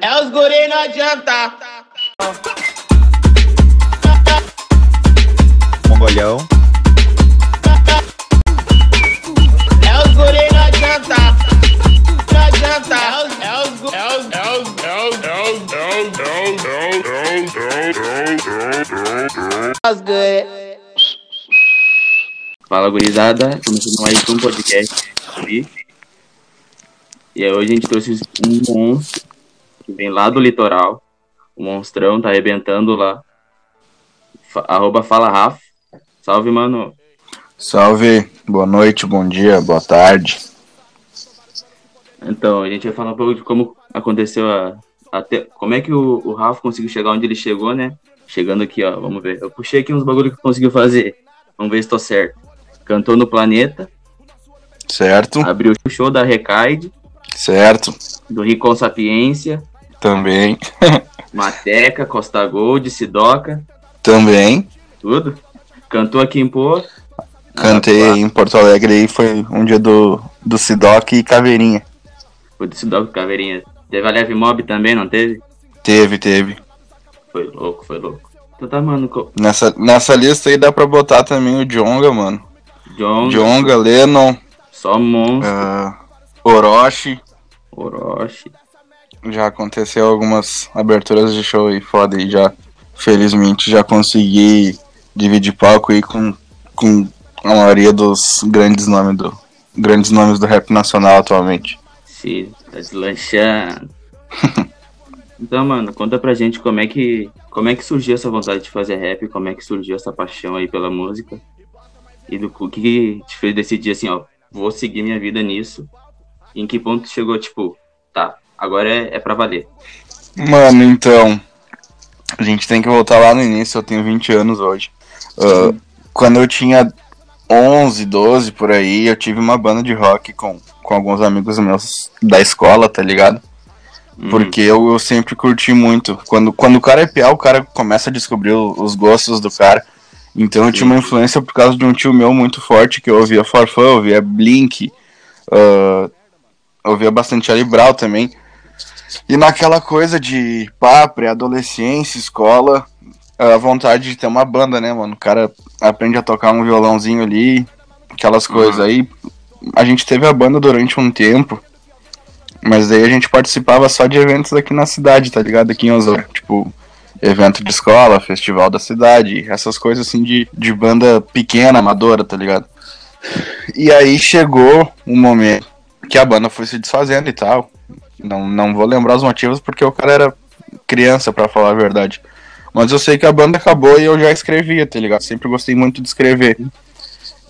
É os guri, não adianta. Mongolhão. É os guri, não adianta. Não adianta. É os, é os, gu- é os, é os, é os, é os, é os, é os guri. Fala gurizada, começando mais um podcast. E aí hoje a gente trouxe um monstro que vem lá do litoral. O monstrão tá arrebentando lá. Fa- arroba fala Rafa. Salve, mano. Salve, boa noite, bom dia, boa tarde. Então, a gente vai falar um pouco de como aconteceu a. Até, como é que o, o Rafa conseguiu chegar onde ele chegou, né? Chegando aqui, ó, vamos ver. Eu puxei aqui uns bagulho que conseguiu fazer. Vamos ver se tô certo. Cantou no Planeta, Certo? abriu o show da Recaide, Certo, do Ricon Sapiência, também. Mateca, Costa Gold, Sidoca, Também. tudo. Cantou aqui em Pô. Cantei Ah, em Porto Alegre aí, foi um dia do, do Sidoc e Caveirinha. Foi do Sidoca Caveirinha. Teve a Leve Mob também, não teve? Teve, teve. Foi louco, foi louco. Então tá, mano. co- Nessa, nessa lista aí dá pra botar também o Jonga, mano. John, Jonga, Lennon, só monstro. ah, Orochi. Orochi. Já aconteceu algumas aberturas de show aí foda aí já. Felizmente já consegui dividir palco aí com, com a maioria dos grandes nomes do grandes nomes do rap nacional atualmente. Sim, tá deslanchando. então, mano, conta pra gente como é que como é que surgiu essa vontade de fazer rap, como é que surgiu essa paixão aí pela música e do o que te fez decidir assim, ó, vou seguir minha vida nisso. E em que ponto chegou, tipo, tá, agora é, é pra valer. Mano, então a gente tem que voltar lá no início, eu tenho 20 anos hoje. Ah, quando eu tinha 11, 12 por aí, eu tive uma banda de rock com, com alguns amigos meus da escola, tá ligado? Hum, Porque eu, eu sempre curti muito. Quando, quando o cara é piá, o cara começa a descobrir os gostos do cara. Então eu tinha uma influência por causa de um tio meu muito forte, que eu ouvia Farfã, eu ouvia Blink, ah, eu ouvia bastante Charlie Brown também. E naquela coisa de pá, pré-adolescência, escola, a vontade de ter uma banda, né, mano? O cara aprende a tocar um violãozinho ali, aquelas coisas Uhum. aí. A gente teve a banda durante um tempo, mas daí a gente participava só de eventos aqui na cidade, tá ligado? Aqui em Osório. Tipo, evento de escola, festival da cidade, essas coisas assim de, de banda pequena, amadora, tá ligado? E aí chegou um momento que a banda foi se desfazendo e tal. Não, não vou lembrar os motivos porque o cara era criança, pra falar a verdade. Mas eu sei que a banda acabou e eu já escrevia, tá ligado? Sempre gostei muito de escrever.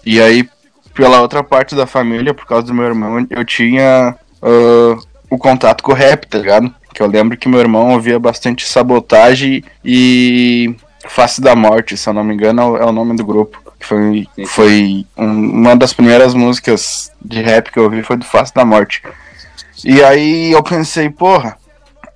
E aí, pela outra parte da família, por causa do meu irmão, eu tinha ah, o contato com o rap, tá ligado? Que eu lembro que meu irmão ouvia bastante sabotagem e Face da Morte, se eu não me engano, é o- nome do grupo. Foi, foi um- uma das primeiras músicas de rap que eu ouvi foi do Face da Morte. E aí eu pensei, porra,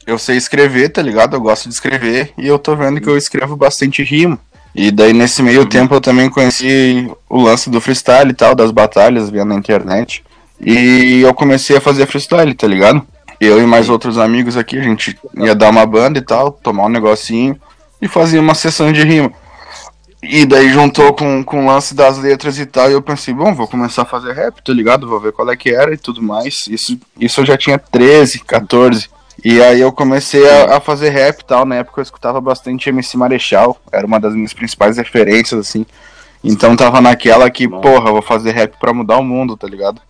eu sei escrever, tá ligado? Eu gosto de escrever e eu tô vendo que eu escrevo bastante rima. E daí nesse meio Uhum. tempo eu também conheci o lance do freestyle e tal, das batalhas, via na internet. E eu comecei a fazer freestyle, tá ligado? Eu e mais outros amigos aqui, a gente ia dar uma banda e tal, tomar um negocinho e fazia uma sessão de rima. E daí juntou com, com o lance das letras e tal, e eu pensei, bom, vou começar a fazer rap, tá ligado? Vou ver qual é que era e tudo mais. Isso, isso eu já tinha 13, 14. E aí eu comecei a, a fazer rap e tal. Na época eu escutava bastante MC Marechal, era uma das minhas principais referências, assim. Então tava naquela que, porra, vou fazer rap pra mudar o mundo, tá ligado?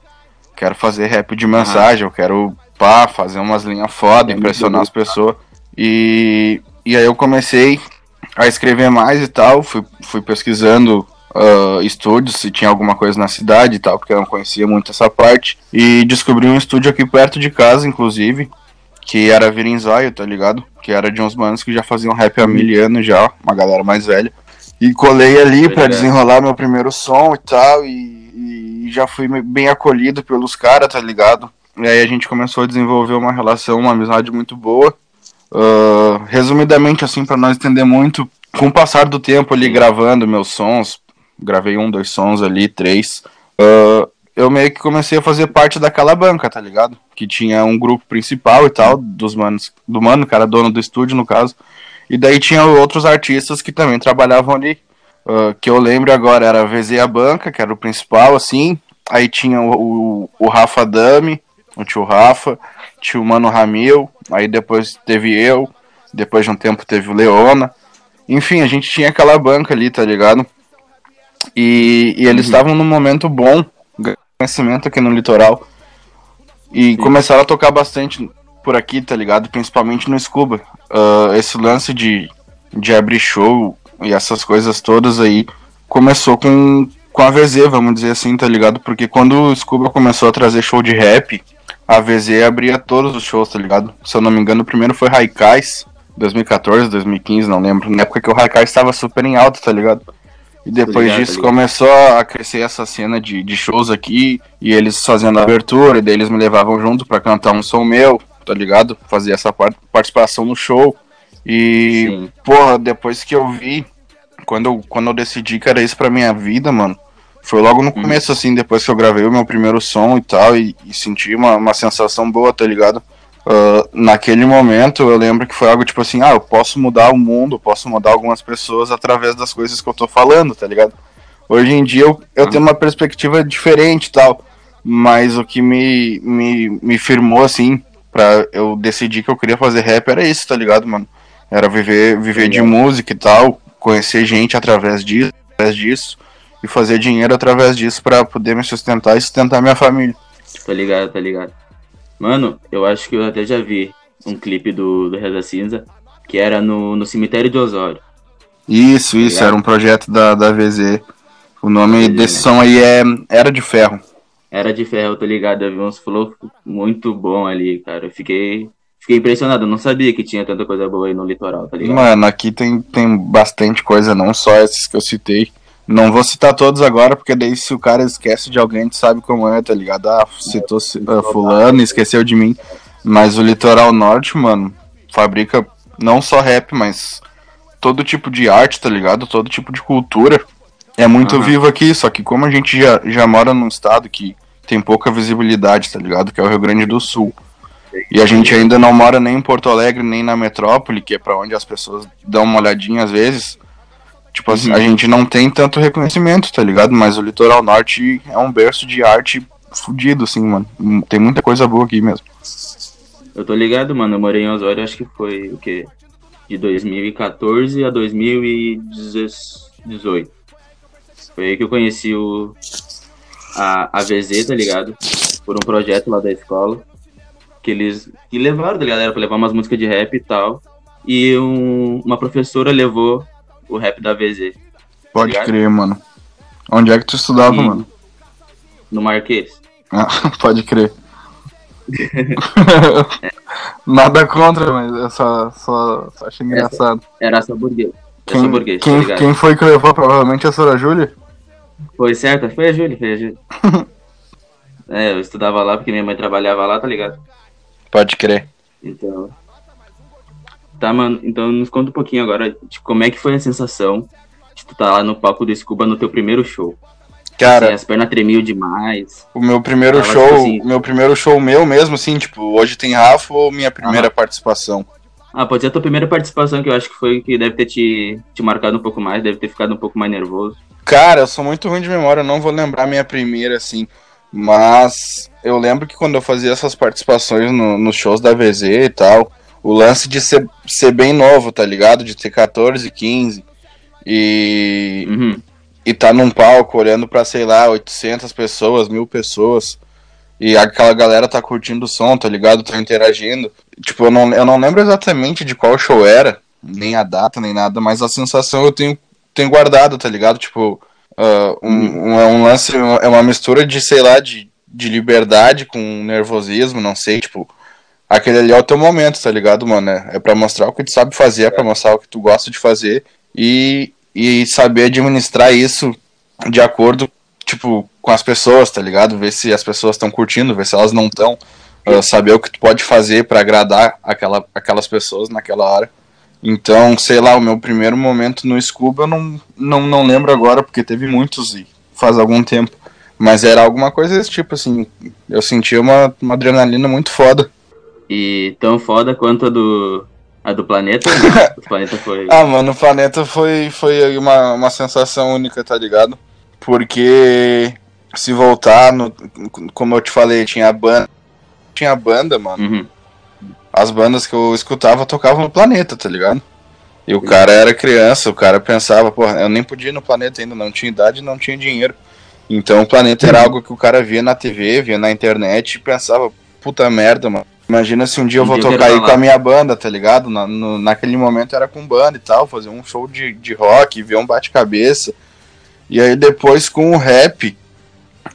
Quero fazer rap de mensagem, eu quero, pá, fazer umas linhas foda, É impressionar as pessoas. E, e aí eu comecei a escrever mais e tal, fui, fui pesquisando ah, estúdios, se tinha alguma coisa na cidade e tal, porque eu não conhecia muito essa parte. E descobri um estúdio aqui perto de casa, inclusive, que era Virinzóio, tá ligado? Que era de uns manos que já faziam rap há mil anos já, uma galera mais velha. E colei ali ligado. desenrolar meu primeiro som e tal, e, e já fui bem acolhido pelos caras, tá ligado? E aí a gente começou a desenvolver uma relação, uma amizade muito boa. Ah, resumidamente, assim, pra não estender muito, com o passar do tempo ali gravando meus sons, gravei um, dois sons ali, três. ah, eu meio que comecei a fazer parte daquela banca, tá ligado? Que tinha um grupo principal e tal, dos manos, do mano, era dono do estúdio, no caso. E daí tinha outros artistas que também trabalhavam ali. Uh, que eu lembro agora era a VZ a Banca, que era o principal, assim. Aí tinha o, o, o Rafa Dami, o tio Rafa, tinha o Mano Ramil, aí depois teve eu, depois de um tempo teve o Leona. Enfim, a gente tinha aquela banca ali, tá ligado? E, e eles Uhum. estavam num momento bom, conhecimento aqui no litoral. E Sim. começaram a tocar bastante por aqui, tá ligado? Principalmente no Scuba. Ah, esse lance de, de abrir show e essas coisas todas aí começou com, com a VZ, vamos dizer assim, tá ligado? Porque quando o Scuba começou a trazer show de rap, a VZ abria todos os shows, tá ligado? Se eu não me engano, o primeiro foi Raikais, 2014, 2015, não lembro. Na época que o Raikais estava super em alta, tá ligado? E depois ligado, disso ligado. começou a crescer essa cena de, de shows aqui, e eles fazendo a abertura, e daí eles me levavam junto pra cantar um som meu, tá ligado? Fazer essa par- participação no show. E, Sim. porra, depois que eu vi, quando eu, quando eu decidi que era isso pra minha vida, mano, foi logo no começo, assim, depois que eu gravei o meu primeiro som e tal, e, e senti uma, uma sensação boa, tá ligado? Ah, naquele momento eu lembro que foi algo tipo assim, ah, eu posso mudar o mundo, posso mudar algumas pessoas através das coisas que eu tô falando, tá ligado? Hoje em dia eu, eu tenho uma perspectiva diferente e tal, mas o que me, me, me firmou, assim, pra eu decidir que eu queria fazer rap era isso, tá ligado, mano? Era viver, viver de música e tal, conhecer gente através disso, através disso e fazer dinheiro através disso pra poder me sustentar e sustentar minha família. Tá ligado, tá ligado. Mano, eu acho que eu até já vi um clipe do, do Reza Cinza, que era no, no cemitério de Osório. Isso, isso, ligado? era um projeto da, da VZ. O nome VZ, desse né? som aí é Era de Ferro. Era de ferro, tá ligado? Eu vi uns flow muito bom ali, cara. Eu fiquei, fiquei impressionado. Eu não sabia que tinha tanta coisa boa aí no litoral, tá ligado? Mano, aqui tem, tem bastante coisa, não só esses que eu citei. Não vou citar todos agora, porque daí se o cara esquece de alguém, a gente sabe como é, tá ligado? Ah, citou ah, fulano, esqueceu de mim. Mas o litoral norte, mano, fabrica não só rap, mas todo tipo de arte, tá ligado? Todo tipo de cultura. É muito Aham. vivo aqui, só que como a gente já, já mora num estado que tem pouca visibilidade, tá ligado? Que é o Rio Grande do Sul. E a gente ainda não mora nem em Porto Alegre, nem na metrópole, que é pra onde as pessoas dão uma olhadinha às vezes. Tipo assim, Uhum. a gente não tem tanto reconhecimento, tá ligado? Mas o litoral norte é um berço de arte fudido, assim, mano. Hum, Tem muita coisa boa aqui mesmo. Eu tô ligado, mano. Eu morei em Osório, acho que foi o quê? De 2014 a 2018. Foi aí que eu conheci o, a, a VZ, tá ligado? Por um projeto lá da escola. Que eles que levaram, tá ligado? Era pra levar umas músicas de rap e tal. E um- uma professora levou o rap da VZ Pode ligado? crer, mano. Onde é que tu estudava, E- mano? no Marquês. Ah, pode crer. Nada contra, mas eu só, só, só achei engraçado. Era essa burguês. Essa Quem, burguês, tá quem, ligado? quem foi que levou? Provavelmente a Sora Júlia? Foi certo? Foi a Júlia, foi a Júlia. é, eu estudava lá porque minha mãe trabalhava lá, tá ligado? Pode crer. Então. Tá, mano. Então nos conta um pouquinho agora de como é que foi a sensação de tu tá lá no palco do Scuba no teu primeiro show. Cara, Assim, as pernas tremiam demais. O meu primeiro Tava, show, tipo assim- meu primeiro show meu mesmo, assim, tipo, hoje tem Rafa ou minha primeira Aham. participação? Ah, pode ser a tua primeira participação, que eu acho que foi que deve ter te, te marcado um pouco mais, deve ter ficado um pouco mais nervoso. Cara, eu sou muito ruim de memória, eu não vou lembrar minha primeira, assim, mas eu lembro que quando eu fazia essas participações no- nos shows da VZ e tal, o lance de ser, ser bem novo, tá ligado? De ter 14, 15 e, Uhum. e tá num palco olhando pra, sei lá, 800 pessoas, mil pessoas, e aquela galera tá curtindo o som, tá ligado? Tá interagindo. Tipo, eu não, eu não lembro exatamente de qual show era, nem a data, nem nada, mas a sensação eu tenho, tenho guardado, tá ligado? Tipo, ah, um, um, é um lance, é uma mistura de, sei lá, de, de liberdade com nervosismo, não sei, tipo, aquele ali é o teu momento, tá ligado, mano? É, é pra mostrar o que tu sabe fazer, é pra mostrar o que tu gosta de fazer e, e saber administrar isso de acordo, tipo, com as pessoas, tá ligado? Ver se as pessoas estão curtindo, ver se elas não estão. saber o que tu pode fazer pra agradar aquela, aquelas pessoas naquela hora. Então, sei lá, o meu primeiro momento no Scuba eu não, não, não lembro agora, porque teve muitos e faz algum tempo. Mas era alguma coisa desse tipo, assim. Eu sentia uma, uma adrenalina muito foda. E tão foda quanto a do. A do planeta? Não, o planeta foi. Ah, mano, o planeta foi, foi uma, uma sensação única, tá ligado? Porque se voltar, no, como eu te falei, tinha a banda. Tinha banda, mano. Uhum. As bandas que eu escutava tocavam no planeta, tá ligado? E o cara era criança, o cara pensava, porra, eu nem podia ir no planeta ainda, não tinha idade, não tinha dinheiro. Então o planeta era algo que o cara via na TV, via na internet e pensava, puta merda, mano. Imagina se um dia eu vou tocar aí com a minha banda, tá ligado? Na, no- naquele momento era com banda e tal, fazer um show de, de rock, ver um bate-cabeça. E aí depois com o rap,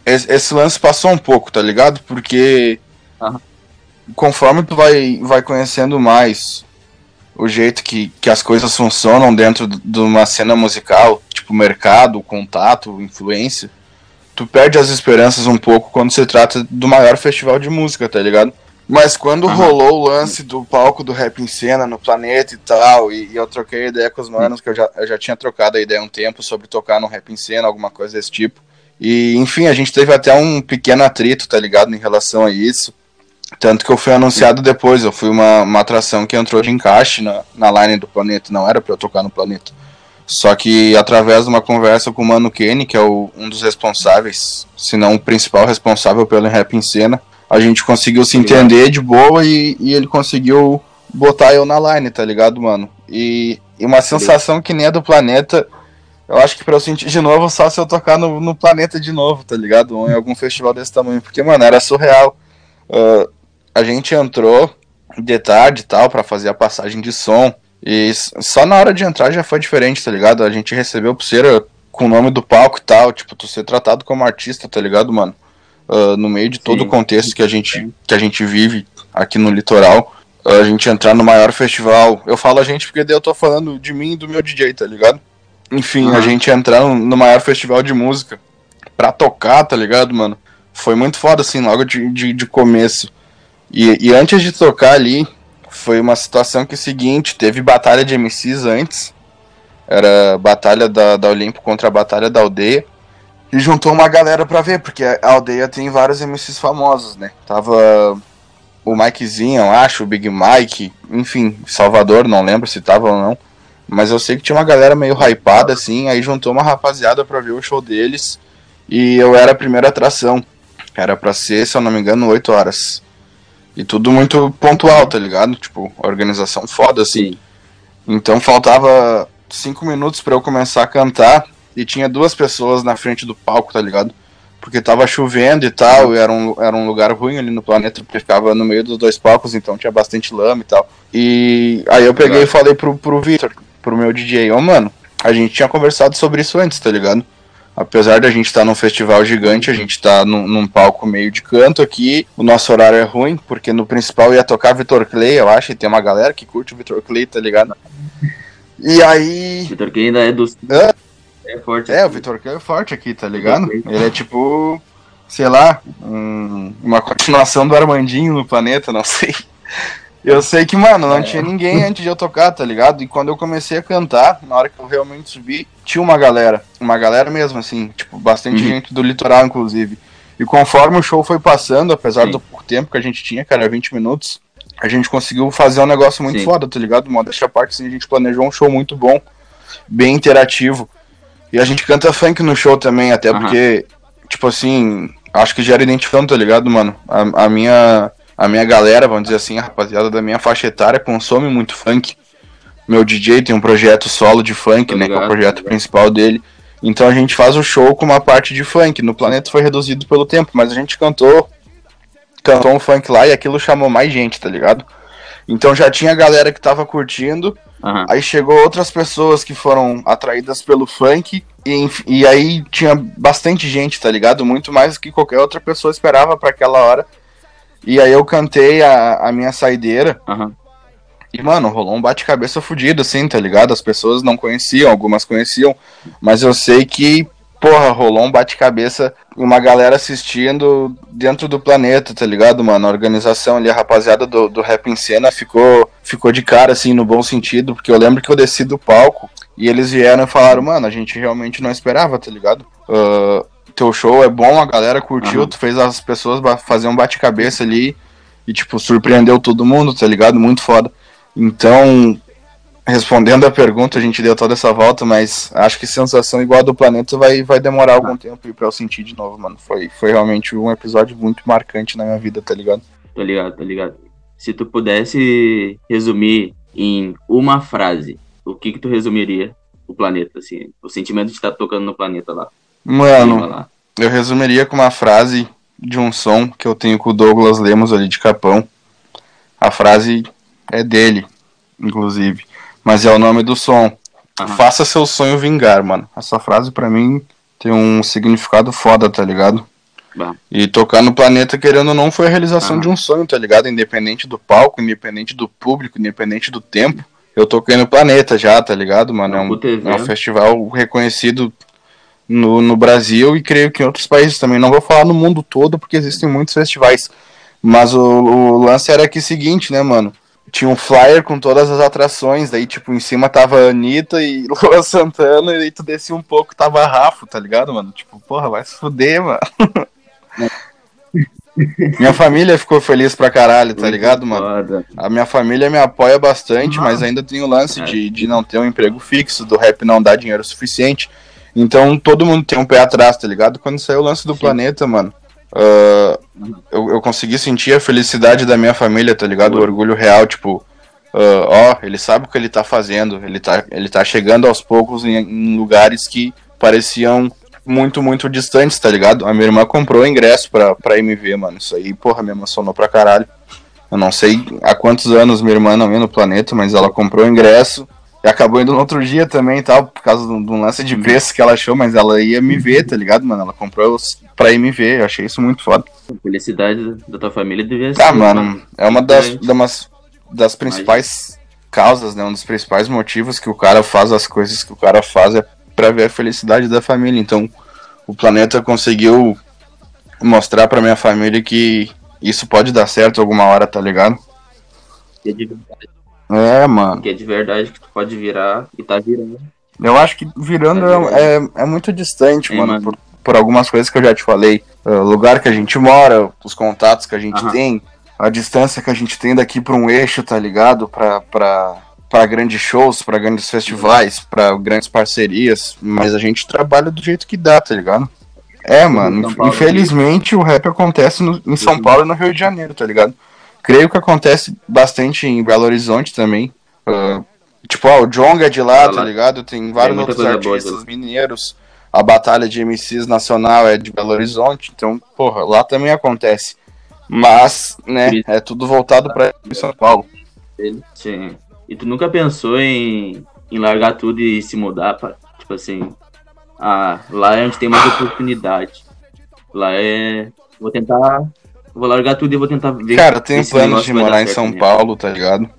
esse, esse lance passou um pouco, tá ligado? Porque Aham. conforme tu vai, vai conhecendo mais o jeito que, que as coisas funcionam dentro de uma cena musical, tipo mercado, contato, influência, tu perde as esperanças um pouco quando se trata do maior festival de música, tá ligado? Mas quando Aham. rolou o lance do palco do Rap em Cena no planeta e tal, e, e eu troquei ideia com os manos, que eu já, eu já tinha trocado a ideia há um tempo sobre tocar no Rap em Cena, alguma coisa desse tipo. E, enfim, a gente teve até um pequeno atrito, tá ligado, em relação a isso. Tanto que eu fui anunciado depois, eu fui uma, uma atração que entrou de encaixe na, na line do planeta, não era pra eu tocar no planeta. Só que através de uma conversa com o Mano Kenny, que é o- um dos responsáveis, se não o principal responsável pelo rap em cena, a gente conseguiu se entender de boa e, e ele conseguiu botar eu na line, tá ligado, mano? E, e uma sensação que nem a do planeta, eu acho que pra eu sentir de novo, só se eu tocar no, no planeta de novo, tá ligado? Ou em algum festival desse tamanho, porque, mano, era surreal. Ah, a gente entrou de tarde e tal pra fazer a passagem de som. E só na hora de entrar já foi diferente, tá ligado? A gente recebeu pulseira com o nome do palco e tal, tipo, tu ser tratado como artista, tá ligado, mano? Ah, no meio de todo Sim. o contexto que a gente, que a gente vive aqui no litoral. A gente entrar no maior festival. Eu falo a gente porque daí eu tô falando de mim e do meu DJ, tá ligado? Enfim, a Aham. gente entrar no, no maior festival de música pra tocar, tá ligado, mano? Foi muito foda, assim, logo de, de, de começo. E, e antes de tocar ali, foi uma situação que é o seguinte, teve batalha de MCs antes. Era batalha da, da Olimpo contra a batalha da aldeia. E juntou uma galera pra ver, porque a aldeia tem vários MCs famosos, né? Tava o Mikezinho, eu acho, o Big Mike, enfim, Salvador, não lembro se tava ou não. Mas eu sei que tinha uma galera meio hypada, assim, aí juntou uma rapaziada pra ver o show deles. E eu era a primeira atração. Era pra ser, se eu não me engano, 8 horas. E tudo muito pontual, tá ligado? Tipo, organização foda, assim. Sim. Então faltava cinco minutos pra eu começar a cantar e tinha duas pessoas na frente do palco, tá ligado? Porque tava chovendo e tal, e era um, era um lugar ruim ali no planeta, porque ficava no meio dos dois palcos, então tinha bastante lama e tal. E aí eu peguei e falei pro, pro Victor, pro meu DJ, ô mano, a gente tinha conversado sobre isso antes, tá ligado? Apesar da gente estar num festival gigante, a gente tá num, num palco meio de canto aqui. O nosso horário é ruim, porque no principal ia tocar Vitor Clay, eu acho, e tem uma galera que curte o Vitor Clay, tá ligado? E aí. Vitor que ainda é do. Hã? É forte. É, o Vitor Clay é forte aqui, tá ligado? Ele é tipo. Sei lá, um- uma continuação do Armandinho no planeta, não sei. Eu sei que, mano, não tinha ninguém antes de eu tocar, tá ligado? E quando eu comecei a cantar, na hora que eu realmente subi, tinha uma galera. Uma galera mesmo, assim, tipo, bastante Uhum. gente do litoral, inclusive. E conforme o show foi passando, apesar Sim. do pouco tempo que a gente tinha, era 20 minutos, a gente conseguiu fazer um negócio muito Sim. foda, tá ligado? Modéstia à parte, assim, a gente planejou um show muito bom, bem interativo. E a gente canta funk no show também, até Aham. porque, tipo assim, acho que gera identificação, tá ligado, mano? A, a minha a minha galera, vamos dizer assim, a rapaziada da minha faixa etária consome muito funk. Meu DJ tem um projeto solo de funk, Tô né, que é o ligado, projeto ligado. principal dele. Então a gente faz o show com uma parte de funk. No planeta foi reduzido pelo tempo, mas a gente cantou cantou um funk lá e aquilo chamou mais gente, tá ligado? Então já tinha galera que tava curtindo, Aham. Aí chegou outras pessoas que foram atraídas pelo funk. E, e aí tinha bastante gente, tá ligado? Muito mais do que qualquer outra pessoa esperava pra aquela hora. E aí eu cantei a, a minha saideira. Aham. E, mano, rolou um bate-cabeça fudido, assim, tá ligado? As pessoas não conheciam, algumas conheciam. Mas eu sei que, porra, rolou um bate-cabeça, uma galera assistindo dentro do planeta, tá ligado, mano? A organização ali, a rapaziada do, do Rap em Cena ficou, ficou de cara, assim, no bom sentido. Porque eu lembro que eu desci do palco e eles vieram e falaram, mano, a gente realmente não esperava, tá ligado? Ah, teu show é bom, a galera curtiu, Aham. tu fez as pessoas fazer um bate-cabeça ali e, tipo, surpreendeu todo mundo, tá ligado? Muito foda. Então, respondendo a pergunta, a gente deu toda essa volta, mas acho que sensação igual a do planeta vai, vai demorar algum tempo aí pra eu sentir de novo, mano. Foi, foi realmente um episódio muito marcante na minha vida, tá ligado? Tô ligado, tô ligado. Se tu pudesse resumir em uma frase, o que que tu resumiria o planeta, assim? O sentimento de estar tocando no planeta lá. Mano, lá. eu resumiria com uma frase de um som que eu tenho com o Douglas Lemos ali de Capão. A frase é dele, inclusive. Mas é o nome do som. Aham. Faça seu sonho vingar, mano. Essa frase pra mim tem um significado foda, tá ligado? E tocar no planeta, querendo ou não, foi a realização Aham. de um sonho, tá ligado? Independente do palco, independente do público, independente do tempo. Eu toquei no planeta já, tá ligado, mano? É um, Puta é um festival reconhecido no, no Brasil e creio que em outros países também. Não vou falar no mundo todo, porque existem muitos festivais. Mas o, o lance era que seguinte, né, mano? Tinha um flyer com todas as atrações, daí, tipo, em cima tava a Anitta e Lua Santana, e aí tu descia um pouco, tava Rafa, tá ligado, mano? Tipo, porra, vai se fuder, mano. minha família ficou feliz pra caralho, tá ligado, mano? A minha família me apoia bastante, mas ainda tem o lance É. de, de não ter um emprego fixo, do rap não dar dinheiro suficiente. Então todo mundo tem um pé atrás, tá ligado? Quando saiu o lance do Sim. planeta, mano, ah, eu, eu consegui sentir a felicidade da minha família, tá ligado? O orgulho real, tipo, ah, ó, ele sabe o que ele tá fazendo, ele tá, ele tá chegando aos poucos em, em lugares que pareciam muito, muito distantes, tá ligado? A minha irmã comprou o ingresso pra, pra MV, mano. Isso aí, porra, me emocionou pra caralho. Eu não sei há quantos anos minha irmã não ia no planeta, mas ela comprou o ingresso e acabou indo no outro dia também e tal, por causa de um lance de preço que ela achou, mas ela ia me ver, tá ligado, mano? Ela comprou os- pra ir me ver, eu achei isso muito foda. A felicidade da tua família devia ser. Ah, mano, é uma das, da umas- das principais causas, né? Um dos principais motivos que o cara faz as coisas que o cara faz é pra ver a felicidade da família. Então, o planeta conseguiu mostrar pra minha família que isso pode dar certo alguma hora, tá ligado? Que é de verdade, É, mano. que é de verdade que tu pode virar e tá virando. Eu acho que virando é, é, é muito distante, É, mano, mano. Por, por algumas coisas que eu já te falei. Uh, lugar que a gente mora, os contatos que a gente Aham. tem, a distância que a gente tem daqui pra um eixo, tá ligado? Pra, pra, pra grandes shows, pra grandes festivais, pra grandes parcerias. Mas a gente trabalha do jeito que dá, tá ligado? É, mano, Paulo, infelizmente o rap acontece no- em São Uhum. Paulo e no Rio de Janeiro, tá ligado? Creio que acontece bastante em Belo Horizonte também. Uh, tipo, ó, o Jonga é de lá, Ah, tá lá. ligado? Tem vários muita outros boa artistas mineiros. A batalha de MCs nacional é de Belo Horizonte, então, porra, lá também acontece. Mas, né, é tudo voltado pra São Paulo. Sim. E tu nunca pensou em, em largar tudo e se mudar pra, tipo assim, ah, lá é onde tem mais oportunidade. Lá é. Vou tentar. Vou largar tudo e vou tentar ver. Cara, eu tenho planos de morar em São mesmo. Paulo, tá ligado?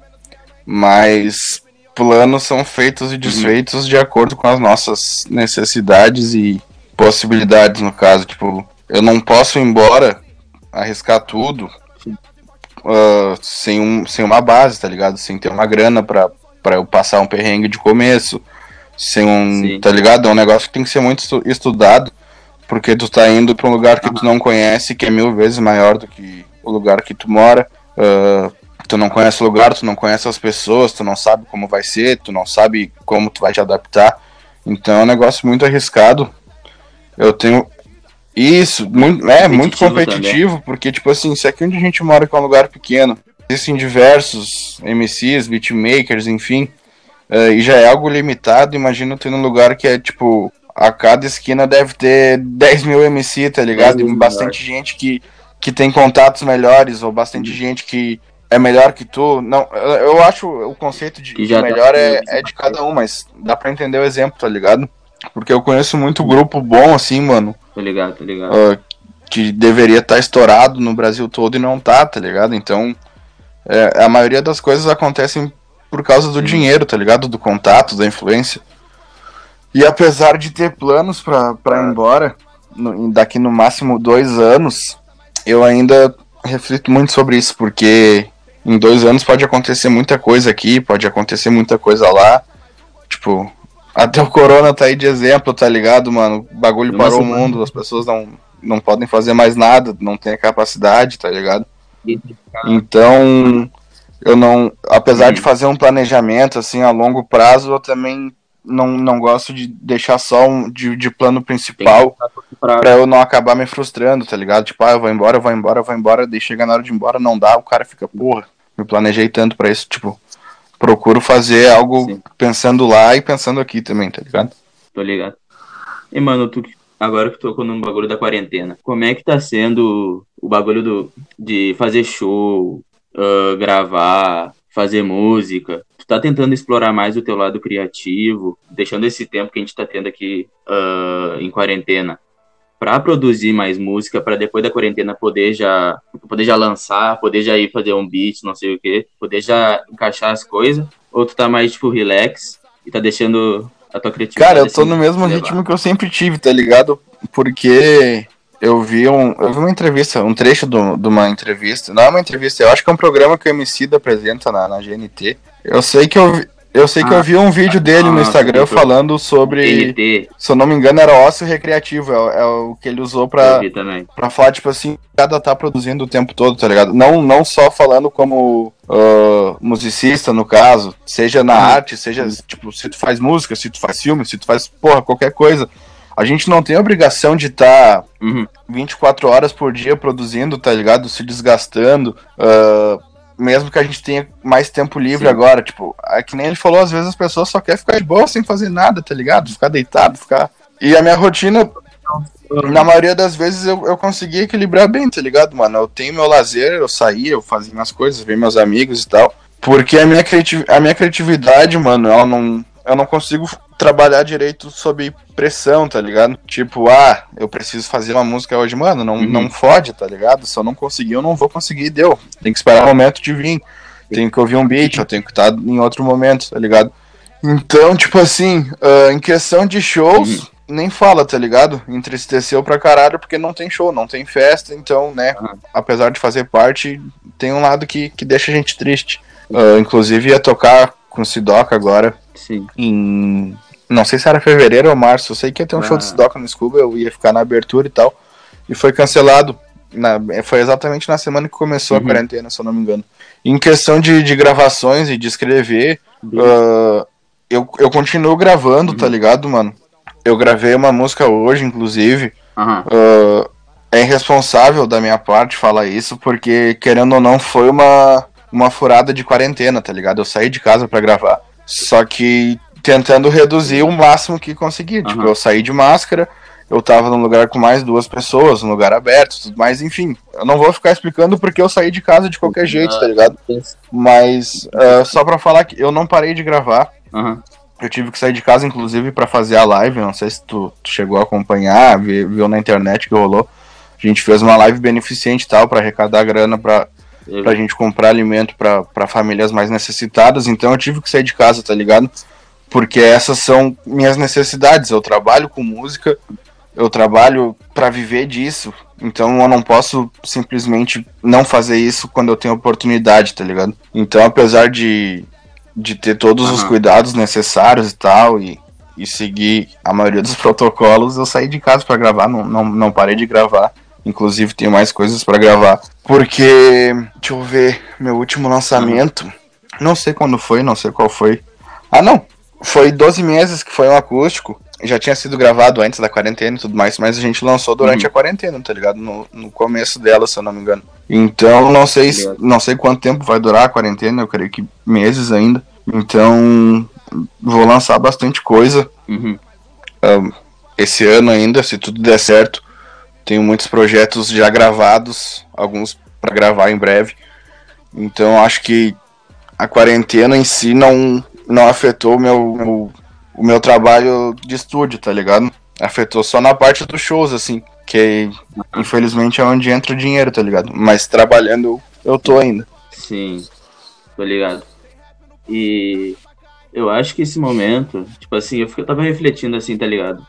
Mas planos são feitos Uhum. e desfeitos de acordo com as nossas necessidades e possibilidades, no caso. Tipo, eu não posso ir embora, arriscar tudo ah, sem, um, sem uma base, tá ligado? Sem ter uma grana pra, pra eu passar um perrengue de começo. Sem um. Sim. Tá ligado? É um negócio que tem que ser muito estu- estudado. Porque tu tá indo pra um lugar que tu não conhece, que é mil vezes maior do que o lugar que tu mora. Ah, tu não conhece o lugar, tu não conhece as pessoas, tu não sabe como vai ser, tu não sabe como tu vai te adaptar. Então é um negócio muito arriscado. Eu tenho. Isso, muito, é muito Competitivo competitivo, porque, tipo assim, se aqui onde a gente mora, que é um lugar pequeno, existem diversos MCs, beatmakers, enfim, eh, e já é algo limitado, imagina tu ir num lugar que é, tipo, a cada esquina deve ter 10 mil MC, tá ligado? 10 E bastante gente que, que tem contatos melhores, ou bastante Uhum. gente que é melhor que tu. Não, eu acho o conceito de tá melhor é, é de cada um, mas dá pra entender o exemplo, tá ligado? Porque eu conheço muito grupo bom, assim, mano, Tô ligado, tô ligado. ah, que deveria estar estourado no Brasil todo e não tá, tá ligado? Então, é, a maioria das coisas acontecem por causa do Sim. dinheiro, tá ligado? Do contato, da influência. E apesar de ter planos pra, pra ir embora, no- daqui no máximo dois anos, eu ainda reflito muito sobre isso, porque em dois anos pode acontecer muita coisa aqui, pode acontecer muita coisa lá. Tipo, Até o Corona tá aí de exemplo, tá ligado, mano? O bagulho parou o mundo, as pessoas não, não podem fazer mais nada, não tem a capacidade, tá ligado? Então, eu não. Apesar Uhum. de fazer um planejamento assim a longo prazo, eu também não, não gosto de deixar só um de, de plano principal pra eu não acabar me frustrando, tá ligado? Tipo, ah, eu vou embora, eu vou embora, eu vou embora, daí chega na hora de ir embora, não dá, o cara fica, porra, me planejei tanto pra isso, tipo, procuro fazer algo Sim. pensando lá e pensando aqui também, tá ligado? Tô ligado. E, mano, tu, agora que tu tocou no bagulho da quarentena, como é que tá sendo o bagulho do, de fazer show, ah, gravar, fazer música? Tu tá tentando explorar mais o teu lado criativo, deixando esse tempo que a gente tá tendo aqui ah, em quarentena pra produzir mais música, pra depois da quarentena poder já poder já lançar, poder já ir fazer um beat, não sei o que, poder já encaixar as coisas? Ou tu tá mais, tipo, relax e tá deixando a tua criatividade Cara, eu tô assim, no mesmo levar? ritmo que eu sempre tive, tá ligado? Porque eu vi, um, eu vi uma entrevista, um trecho do- de uma entrevista. Não é uma entrevista, eu acho que é um programa que o MC da apresenta na, na GNT. Eu sei que eu vi, eu sei que Ah. eu vi um vídeo dele no Ah, Instagram sim, falando sobre. TNT, Se eu não me engano, era ócio recreativo. É, é o que ele usou pra, pra falar, tipo assim, cada tá produzindo o tempo todo, tá ligado? Não, não só falando como ah, musicista, no caso, seja na Uhum. arte, seja, tipo, se tu faz música, se tu faz filme, se tu faz, porra, qualquer coisa. A gente não tem obrigação de estar Uhum. 24 horas por dia produzindo, tá ligado? Se desgastando. ah, mesmo que a gente tenha mais tempo livre Sim. agora, tipo, é que nem ele falou, às vezes as pessoas só querem ficar de boa sem fazer nada, tá ligado? Ficar deitado, ficar. E a minha rotina, na maioria das vezes, eu, eu consegui equilibrar bem, tá ligado, mano? Eu tenho meu lazer, eu saía, eu fazia minhas coisas, ver meus amigos e tal. Porque a minha, criati a minha criatividade, mano, ela não. Eu não consigo trabalhar direito sob pressão, tá ligado? Tipo, ah, eu preciso fazer uma música hoje, mano, não, Uhum. não fode, tá ligado? Se eu não conseguir, eu não vou conseguir, deu. Tem que esperar o momento de vir. Tenho que ouvir um beat, eu tenho que estar em outro momento, tá ligado? Então, tipo assim, ah, em questão de shows, Uhum. nem fala, tá ligado? Entristeceu pra caralho porque não tem show, não tem festa, então, né, Uhum. apesar de fazer parte, tem um lado que, que deixa a gente triste. Ah, inclusive ia tocar com o Sidoca agora Sim. em. Não sei se era fevereiro ou março, eu sei que ia ter um show de Ah. Sidoca no Scuba, eu ia ficar na abertura e tal. E foi cancelado. Na, foi exatamente na semana que começou Uhum. a quarentena, se eu não me engano. Em questão de, de gravações e de escrever, ah, eu, eu continuo gravando, tá Uhum. ligado, mano? Eu gravei uma música hoje, inclusive. Aham. Ah, é irresponsável da minha parte falar isso, porque, querendo ou não, foi uma, uma furada de quarentena, tá ligado? Eu saí de casa pra gravar. Só que tentando reduzir o máximo que consegui. Tipo, Aham. eu saí de máscara, eu tava num lugar com mais duas pessoas, num lugar aberto, tudo mais, enfim. Eu não vou ficar explicando porque eu saí de casa de qualquer jeito, tá ligado? Mas ah, só pra falar que eu não parei de gravar. Aham. Eu tive que sair de casa, inclusive, pra fazer a live. Não sei se tu, tu chegou a acompanhar, vi- viu na internet que rolou. A gente fez uma live beneficente e tal, pra arrecadar grana pra, Eu- pra gente comprar alimento pra, pra famílias mais necessitadas. Então eu tive que sair de casa, tá ligado? Porque essas são minhas necessidades. Eu trabalho com música, eu trabalho pra viver disso. Então eu não posso simplesmente não fazer isso quando eu tenho oportunidade, tá ligado? Então, apesar de, de ter todos os Aham. cuidados necessários e tal, e, e seguir a maioria dos protocolos, eu saí de casa pra gravar, não, não, não parei de gravar. Inclusive, tenho mais coisas pra gravar. Porque, deixa eu ver, meu último lançamento, não sei quando foi, não sei qual foi. Ah, não, foi 12 meses que foi um acústico. Já tinha sido gravado antes da quarentena e tudo mais, mas a gente lançou durante Uhum. a quarentena, tá ligado? No, no começo dela, se eu não me engano. Então, não sei, não sei quanto tempo vai durar a quarentena, eu creio que meses ainda. Então, vou lançar bastante coisa Uhum. esse ano ainda, se tudo der certo. Tenho muitos projetos já gravados, alguns para gravar em breve. Então acho que a quarentena em si não, não afetou meu, meu- o meu trabalho de estúdio, tá ligado? Afetou só na parte dos shows, assim, que infelizmente é onde entra o dinheiro, tá ligado? Mas trabalhando eu, eu tô ainda. Sim, tô ligado. E eu acho que esse momento, tipo assim, eu, fico- eu tava refletindo assim, tá ligado?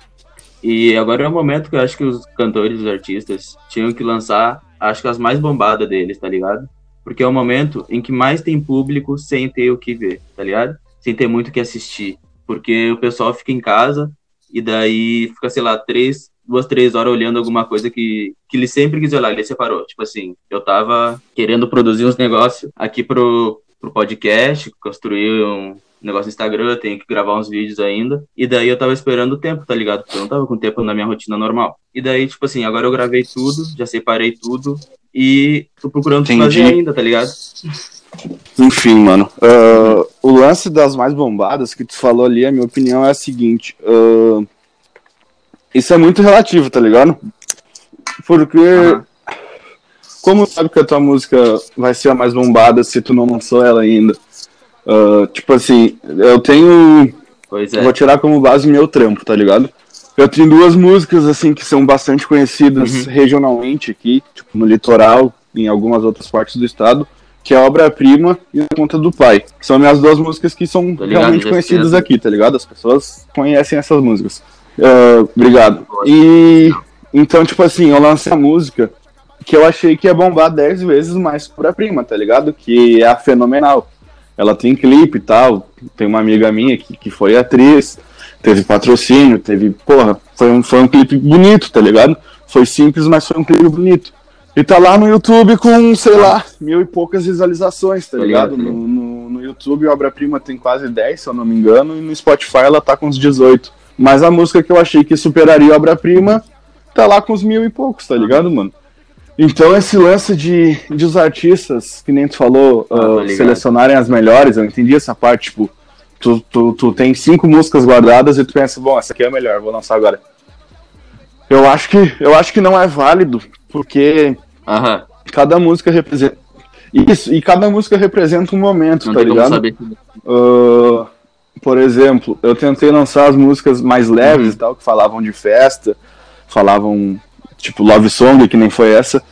E agora é o momento que eu acho que os cantores, os artistas, tinham que lançar, acho que as mais bombadas deles, tá ligado? Porque é o momento em que mais tem público sem ter o que ver, tá ligado? Sem ter muito o que assistir. Porque o pessoal fica em casa e daí fica, sei lá, três, duas, três horas olhando alguma coisa que, que ele sempre quis olhar, ele separou. Tipo assim, eu tava querendo produzir uns negócios aqui pro, pro podcast, construir um negócio no Instagram, tenho que gravar uns vídeos ainda. E daí eu tava esperando o tempo, tá ligado? Porque eu não tava com tempo na minha rotina normal. E daí, tipo assim, agora eu gravei tudo, já separei tudo e tô procurando Entendi. fazer ainda, tá ligado? Enfim, mano. ah, o lance das mais bombadas que tu falou ali, a minha opinião é a seguinte. ah, isso é muito relativo, tá ligado? Porque. Aham. Como sabe que a tua música vai ser a mais bombada se tu não lançou ela ainda? Ah, tipo assim, eu tenho. Pois Eu é. vou tirar como base meu trampo, tá ligado? Eu tenho duas músicas, assim, que são bastante conhecidas Uhum. regionalmente aqui, tipo, no litoral, em algumas outras partes do estado, que é Obra-Prima e a Conta do Pai. Que são minhas duas músicas que são ligado, realmente conhecidas sei. aqui, tá ligado? As pessoas conhecem essas músicas. Ah, obrigado. E então, tipo assim, eu lancei a música que eu achei que ia bombar 10 vezes mais que Obra-Prima, tá ligado? Que é a Fenomenal. Ela tem clipe e tal. Tem uma amiga minha que, que foi atriz, teve patrocínio, teve. Porra, foi um, foi um clipe bonito, tá ligado? Foi simples, mas foi um clipe bonito. E tá lá no YouTube com, sei lá, mil e poucas visualizações, tá ligado? No, no, no YouTube, a obra-prima tem quase 10, se eu não me engano, e no Spotify ela tá com uns 18. Mas a música que eu achei que superaria a obra-prima tá lá com uns mil e poucos, tá ligado, mano? Então esse lance de, de os artistas, que nem tu falou, Ah, ligado. selecionarem as melhores, eu entendi essa parte, tipo, tu, tu, tu tem cinco músicas guardadas e tu pensa, bom, essa aqui é a melhor, vou lançar agora. Eu acho que, eu acho que não é válido, porque Aham. cada música representa. Isso, e cada música representa um momento, Não tá ligado? saber. Ah, por exemplo, eu tentei lançar as músicas mais leves Uhum. e tal, que falavam de festa, falavam, tipo, love song, que nem foi essa,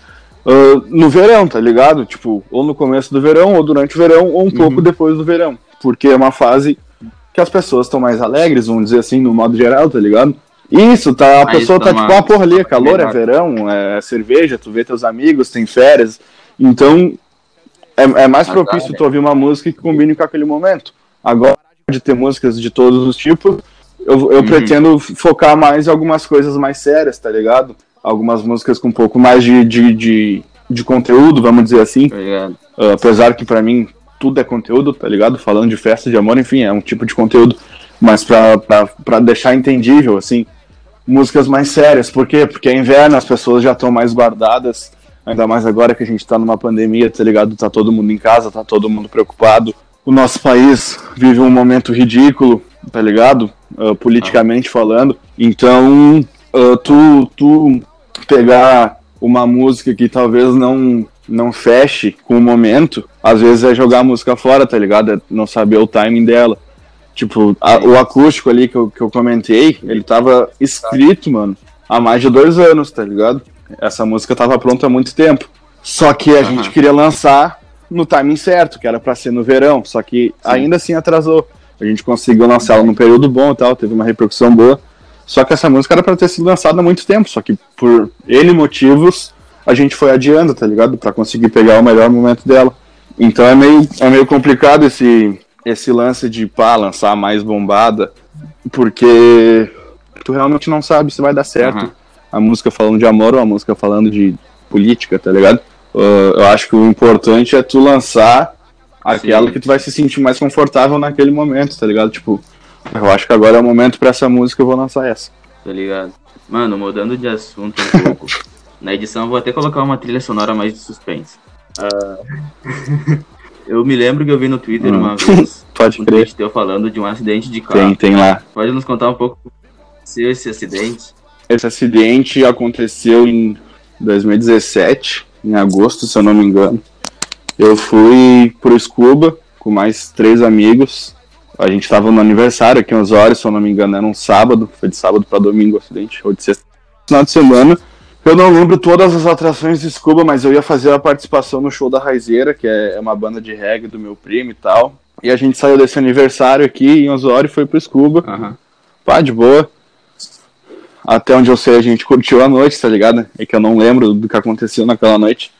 ah, no verão, tá ligado? Tipo, ou no começo do verão, ou durante o verão, ou um Uhum. pouco depois do verão. Porque é uma fase que as pessoas estão mais alegres, vamos dizer assim, no modo geral, tá ligado? Isso, tá, a Aí pessoa tá tá tipo, uma- ah, porra ali, é calor, é verão, é cerveja, tu vê teus amigos, tem férias. Então, é, é mais Ah, propício tu ouvir uma música que combine com aquele momento. Agora, de ter músicas de todos os tipos, eu, eu Uhum. pretendo focar mais em algumas coisas mais sérias, tá ligado? Algumas músicas com um pouco mais de, de, de, de conteúdo, vamos dizer assim. Uh, apesar que pra mim tudo é conteúdo, tá ligado? Falando de festa de amor, enfim, é um tipo de conteúdo. Mas pra deixar entendível, assim, músicas mais sérias. Por quê? Porque é inverno, as pessoas já estão mais guardadas. Ainda mais agora que a gente tá numa pandemia, tá ligado? Tá todo mundo em casa, tá todo mundo preocupado. O nosso país vive um momento ridículo, tá ligado? Uh, politicamente falando. Então, uh, tu, tu pegar uma música que talvez não não feche com o momento, às vezes é jogar a música fora, tá ligado? É não saber o timing dela. Tipo, a- o acústico ali que eu, que eu comentei, ele tava escrito, mano, há mais de dois anos, tá ligado? Essa música tava pronta há muito tempo. Só que a Aham. gente queria lançar no timing certo, que era pra ser no verão. Só que ainda assim atrasou. A gente conseguiu lançar ela num período bom e tal, teve uma repercussão boa. Só que essa música era pra ter sido lançada há muito tempo. Só que por N motivos, a gente foi adiando, tá ligado? Pra conseguir pegar o melhor momento dela. Então é meio, é meio complicado esse, esse lance de pá, lançar mais bombada, porque tu realmente não sabe se vai dar certo. Aham. A música falando de amor ou a música falando de política, tá ligado? Uh, eu acho que o importante é tu lançar aquela Sim. que tu vai se sentir mais confortável naquele momento, tá ligado? Tipo, eu acho que agora é o momento pra essa música, eu vou lançar essa. Tá ligado? Mano, mudando de assunto um pouco. Na edição eu vou até colocar uma trilha sonora mais de suspense. Ah, eu me lembro que eu vi no Twitter Hum. uma vez Pode um crer. tweet teu falando de um acidente de carro. Tem, tem lá. Pode nos contar um pouco se esse acidente? Esse acidente aconteceu em 2017, em agosto, se eu não me engano. Eu fui pro Scuba com mais três amigos. A gente tava no aniversário aqui em Osório, se eu não me engano, era um sábado. Foi de sábado pra domingo o acidente, ou de sexta. Final de semana. Eu não lembro todas as atrações de Scuba, mas eu ia fazer a participação no show da Raizeira, que é uma banda de reggae do meu primo e tal. E a gente saiu desse aniversário aqui em Osório e foi pro Scuba. Aham. Pá, de boa. Até onde eu sei, a gente curtiu a noite, tá ligado? É que eu não lembro do que aconteceu naquela noite.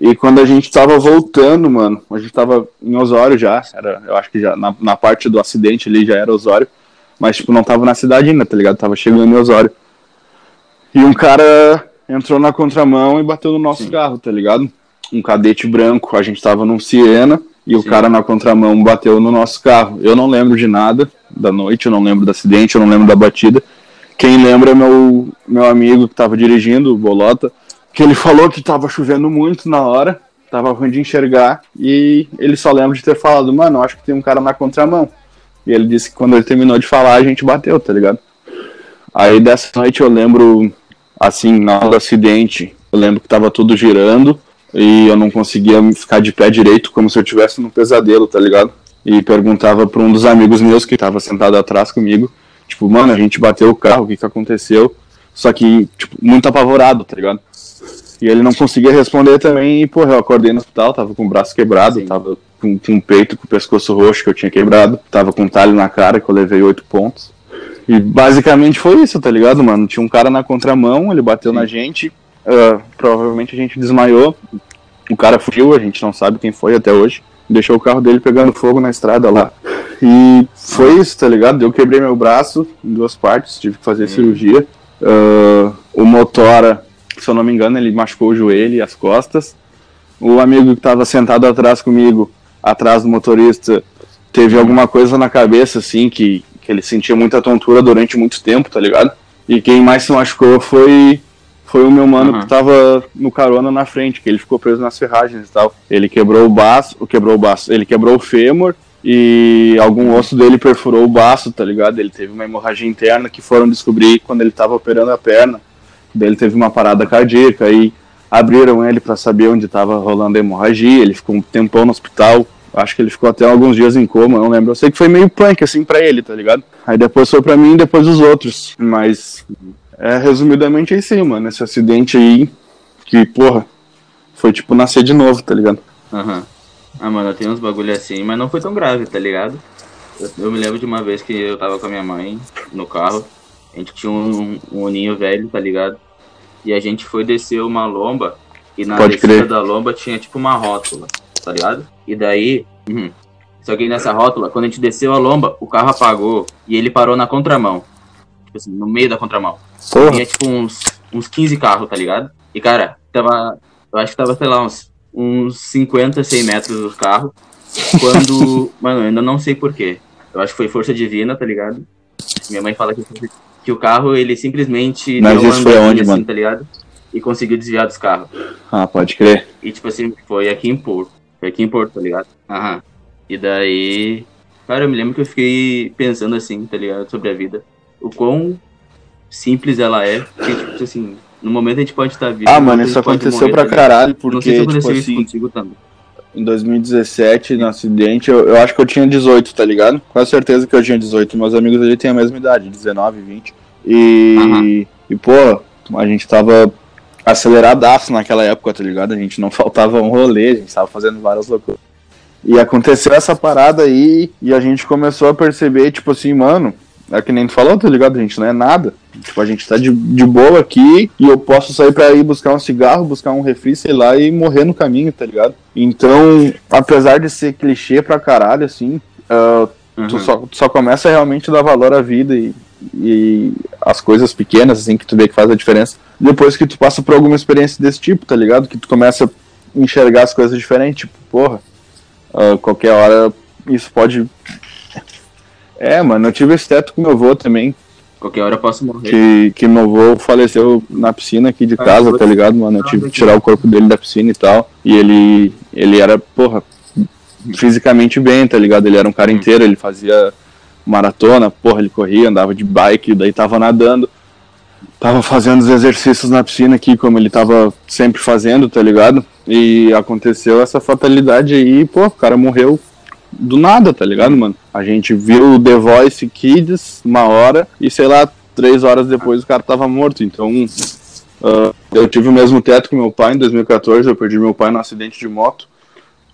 E quando a gente tava voltando, mano, a gente tava em Osório já, era, eu acho que já na, na parte do acidente ali já era Osório. Mas, tipo, não tava na cidade ainda, tá ligado? Tava chegando em Osório. E um cara entrou na contramão e bateu no nosso Sim. carro, tá ligado? Um cadete branco, a gente tava num Siena e o Sim. cara na contramão bateu no nosso carro. Eu não lembro de nada da noite, eu não lembro do acidente, eu não lembro da batida. Quem lembra é meu, meu amigo que tava dirigindo, o Bolota, que ele falou que tava chovendo muito na hora, tava ruim de enxergar, e ele só lembra de ter falado, mano, acho que tem um cara na contramão. E ele disse que quando ele terminou de falar, a gente bateu, tá ligado? Aí dessa noite eu lembro, assim, na hora do acidente, eu lembro que tava tudo girando e eu não conseguia ficar de pé direito, como se eu tivesse num pesadelo, tá ligado? E perguntava pra um dos amigos meus que tava sentado atrás comigo, tipo, mano, a gente bateu o carro, o que que aconteceu? Só que, tipo, muito apavorado, tá ligado? E ele não conseguia responder também, e, porra, eu acordei no hospital, tava com o braço quebrado, Sim. tava com, com o peito, com o pescoço roxo que eu tinha quebrado, tava com um talho na cara que eu levei oito pontos. E basicamente foi isso, tá ligado, mano? Tinha um cara na contramão, ele bateu na gente, ah, provavelmente a gente desmaiou, o cara fugiu, a gente não sabe quem foi até hoje, deixou o carro dele pegando fogo na estrada lá. E foi isso, tá ligado? Eu quebrei meu braço em duas partes, tive que fazer cirurgia. Ah, o motora, se eu não me engano, ele machucou o joelho e as costas. O amigo que tava sentado atrás comigo, atrás do motorista, teve alguma coisa na cabeça, assim, que, que ele sentia muita tontura durante muito tempo, tá ligado? E quem mais se machucou foi, foi o meu mano Aham. que tava no carona na frente, que ele ficou preso nas ferragens e tal. Ele quebrou o baço, quebrou o baço, ele quebrou o fêmur e algum osso dele perfurou o baço, tá ligado? Ele teve uma hemorragia interna que foram descobrir quando ele tava operando a perna. Daí ele teve uma parada cardíaca e abriram ele pra saber onde tava rolando a hemorragia. Ele ficou um tempão no hospital. Acho que ele ficou até alguns dias em coma, não lembro. Eu sei que foi meio punk assim pra ele, tá ligado? Aí depois foi pra mim e depois os outros. Mas é resumidamente aí, mano. Esse acidente aí que, porra, foi tipo nascer de novo, tá ligado? Aham. Ah, mano, tem uns bagulho assim, mas não foi tão grave, tá ligado? Eu, eu me lembro de uma vez que eu tava com a minha mãe no carro. A gente tinha um, um uninho velho, tá ligado? E a gente foi descer uma lomba. E na Pode descida crer. da lomba tinha tipo uma rótula, tá ligado? E daí. uhum. Só que nessa rótula, quando a gente desceu a lomba, o carro apagou e ele parou na contramão. Tipo assim, no meio da contramão. Porra, Tinha tipo uns, uns 15 carros, tá ligado? E cara, tava. Eu acho que tava, sei lá, uns, uns 50, 100 metros do carro. Quando. mano, eu ainda não sei porquê. Eu acho que foi força divina, tá ligado? Minha mãe fala que, que o carro, ele simplesmente Mas isso foi onde, assim, mano? tá ligado? E conseguiu desviar dos carros. ah, pode crer. E tipo assim, foi aqui em Porto. Foi aqui em Porto, tá ligado? Aham. E daí. Cara, eu me lembro que eu fiquei pensando assim, tá ligado? Sobre a vida. O quão simples ela é. Porque, tipo assim, no momento a gente pode estar vivo. Ah, no mano, isso aconteceu morrer, pra tá caralho, Não sei se porque, tipo aconteceu isso assim, contigo também. Em 2017, no acidente, eu, eu acho que eu tinha 18, tá ligado? Quase certeza que eu tinha 18. Meus amigos ali têm a mesma idade, 19, 20. E, Aham. e pô, a gente tava aceleradaço naquela época, tá ligado? A gente não faltava um rolê, a gente tava fazendo várias loucuras. E aconteceu essa parada aí, e a gente começou a perceber, tipo assim, mano, é que nem tu falou, tá ligado? Gente não é nada. Tipo, a gente tá de, de boa aqui e eu posso sair pra ir buscar um cigarro, buscar um refri, sei lá, e morrer no caminho, tá ligado? Então, apesar de ser clichê pra caralho, assim, tu, Uhum. só, tu só começa realmente a dar valor à vida e, e as coisas pequenas, assim, que tu vê que faz a diferença. Depois que tu passa por alguma experiência desse tipo, tá ligado? Que tu começa a enxergar as coisas diferentes, tipo, porra, ah, qualquer hora isso pode. É, mano, eu tive esse teto com meu avô também, Qualquer hora eu posso morrer. que, que meu avô faleceu na piscina aqui de Ah, casa, tá ligado, mano? Eu Ah, tive que tirar o corpo dele da piscina e tal. E ele, ele era, porra, fisicamente bem, tá ligado? Ele era um cara Hum. inteiro, ele fazia maratona, porra, ele corria, andava de bike, daí tava nadando. Tava fazendo os exercícios na piscina aqui, como ele tava sempre fazendo, tá ligado? E aconteceu essa fatalidade aí, pô, o cara morreu do nada, tá ligado, mano? A gente viu o The Voice Kids uma hora e, sei lá, três horas depois o cara tava morto. Então, ah, eu tive o mesmo teto que meu pai em 2014, eu perdi meu pai num acidente de moto.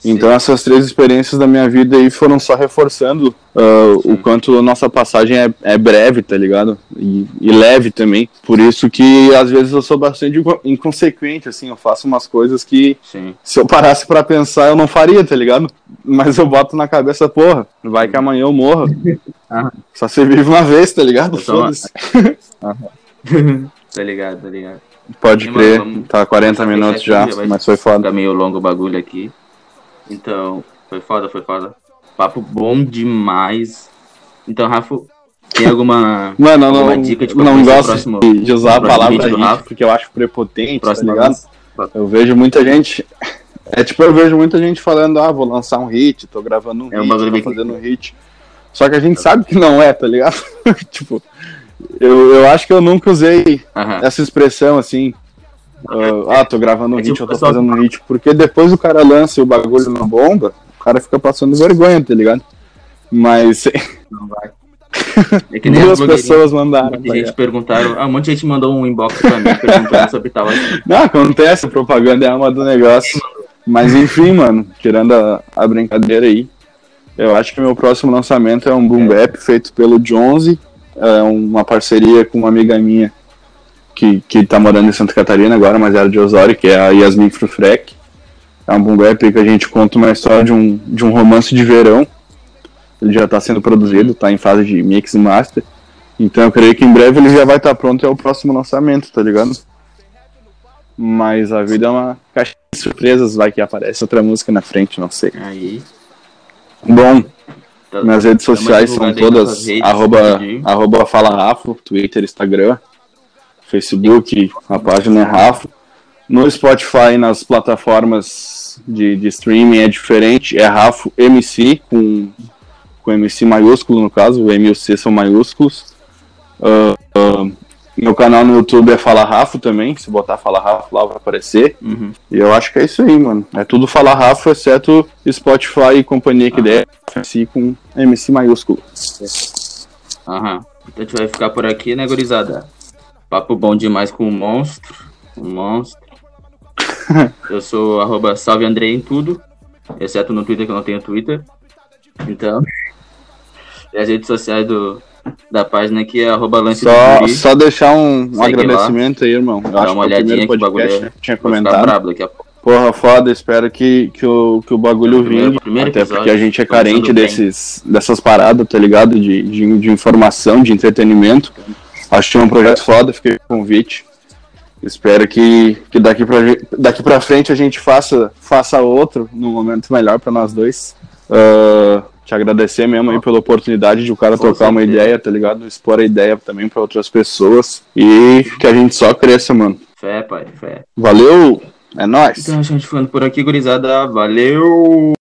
Então essas três experiências da minha vida aí foram só reforçando ah, o quanto a nossa passagem é, é breve, tá ligado? E, e leve também. Por isso que às vezes eu sou bastante inco- inconsequente, assim, eu faço umas coisas que Sim. se eu parasse pra pensar eu não faria, tá ligado? Mas eu boto na cabeça, porra, vai que amanhã eu morra. Aham. Só você vive uma vez, tá ligado? Foda-se. tá ligado, tá ligado. Pode E, crer, mano, tá 40 começar a minutos já, aqui, mas foi foda. Fica meio longo o bagulho aqui. Então, foi foda, foi foda. Papo bom demais. Então, Rafa, tem alguma. Mano, Alguma não, dica de não qual vai ser o gosto próximo- de- usar a palavra hit, Rafa? porque eu acho prepotente, próximo tá ligado? Eu vejo muita gente. É tipo, eu vejo muita gente falando, ah, vou lançar um hit, tô gravando um É hit, tô fazendo um hit. Só que a gente sabe que não é, tá ligado? tipo, eu, eu acho que eu nunca usei Aham. essa expressão assim. Ah, ah, tô gravando um É hit, eu tô pessoal- fazendo um hit. Porque depois o cara lança e o bagulho na bomba, o cara fica passando vergonha, tá ligado? Mas Não vai. É que nem as duas pessoas Um mandaram. monte de tá gente perguntaram. Ah, um monte de gente mandou um inbox pra mim perguntando sobre tal assunto. Não, acontece, a propaganda é a alma do negócio. Mas enfim, mano, tirando a, a brincadeira aí, eu acho que meu próximo lançamento é um boom bap feito pelo Jonze, é uma parceria com uma amiga minha que, que tá morando em Santa Catarina agora, mas era de Osório, que é a Yasmin Frufrek. É um boom bap que a gente conta uma história de um, de um romance de verão. Ele já tá sendo produzido, tá em fase de mix e master. Então eu creio que em breve ele já vai estar pronto, é o próximo lançamento, tá ligado? Mas a vida é uma caixa de surpresas, vai que aparece outra música na frente, não sei. Aí. Bom, tá- minhas redes uma sociais são todas redes, arroba, arroba Fala Twitter, Instagram, Facebook, a página é Rafo. No Spotify, nas plataformas de, de streaming é diferente, é Rafo MC, com, com MC maiúsculo no caso, o M e o C são maiúsculos. Ah, ah, meu canal no YouTube é Fala Rafo também, se botar Fala Rafo lá vai aparecer. Uhum. E eu acho que é isso aí, mano. É tudo Fala Rafa, exceto Spotify e companhia que der MC com MC maiúsculo. Aham. Então a gente vai ficar por aqui, né, gurizada? Papo bom demais com o monstro. O monstro. Eu sou arroba salve Andrei em tudo. Exceto no Twitter, que eu não tenho Twitter. Então. E as redes sociais do, da página aqui é arroba lance Só, só deixar um, um agradecimento aí, irmão. Eu Dá acho uma que olhadinha que o bagulho podcast é- né, que tinha comentado. daqui a pouco. Porra, foda, espero que, que, o, que o bagulho É primeiro- vingue. primeiro Até episódio, porque a gente é carente bem. desses, dessas paradas, tá ligado? De, de, de informação, de entretenimento. Acho que é um projeto foda, fiquei com o convite. Espero que, que daqui, pra, daqui pra frente a gente faça, faça outro num momento melhor pra nós dois. Ah, te agradecer mesmo aí pela oportunidade de o cara trocar uma ideia, tá ligado? Expor a ideia também pra outras pessoas. E que a gente só cresça, mano. Fé, pai, fé. Valeu! É nóis! Então a gente ficando por aqui, gurizada. Valeu!